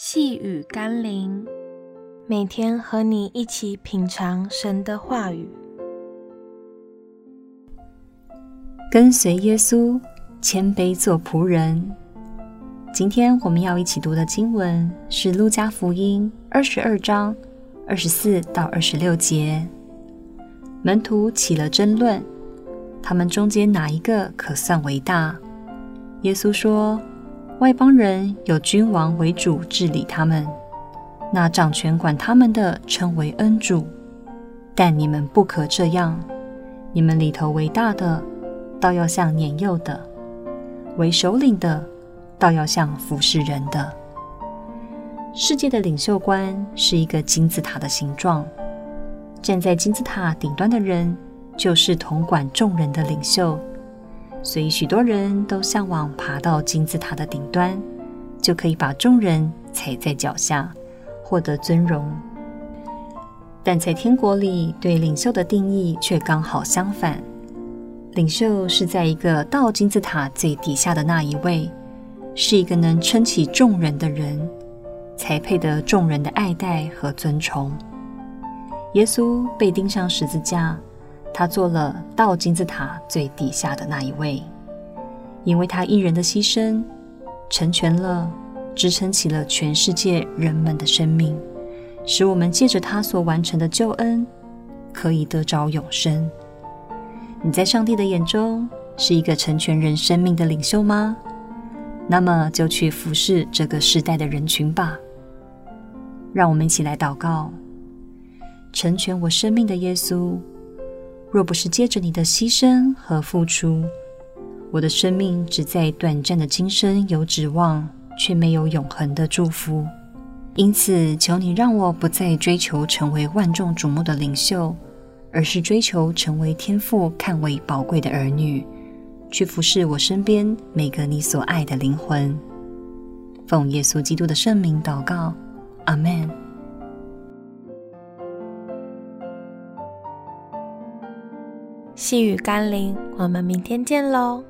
细雨甘霖，每天和你一起品尝神的话语，跟随耶稣，谦卑做仆人。今天我们要一起读的经文是《路加福音》二十二章二十四到二十六节。门徒起了争论，他们中间哪一个可算为大？耶稣说。外邦人有君王为主治理他们，那掌权管他们的称为恩主。但你们不可这样，你们里头为大的，倒要像年幼的；为首领的，倒要像服侍人的。世界的领袖观是一个金字塔的形状，站在金字塔顶端的人，就是统管众人的领袖。所以，许多人都向往爬到金字塔的顶端，就可以把众人踩在脚下，获得尊荣。但在天国里，对领袖的定义却刚好相反：领袖是在一个到金字塔最底下的那一位，是一个能撑起众人的人，才配得众人的爱戴和尊崇。耶稣被钉上十字架。他做了到金字塔最底下的那一位，因为他一人的牺牲，成全了、支撑起了全世界人们的生命，使我们借着他所完成的救恩，可以得着永生。你在上帝的眼中是一个成全人生命的领袖吗？那么就去服侍这个时代的人群吧。让我们一起来祷告：成全我生命的耶稣。若不是接着你的牺牲和付出，我的生命只在短暂的今生有指望，却没有永恒的祝福。因此，求你让我不再追求成为万众瞩目的领袖，而是追求成为天父看为宝贵的儿女，去服侍我身边每个你所爱的灵魂。奉耶稣基督的圣名祷告，阿门。细雨甘霖，我们明天见喽。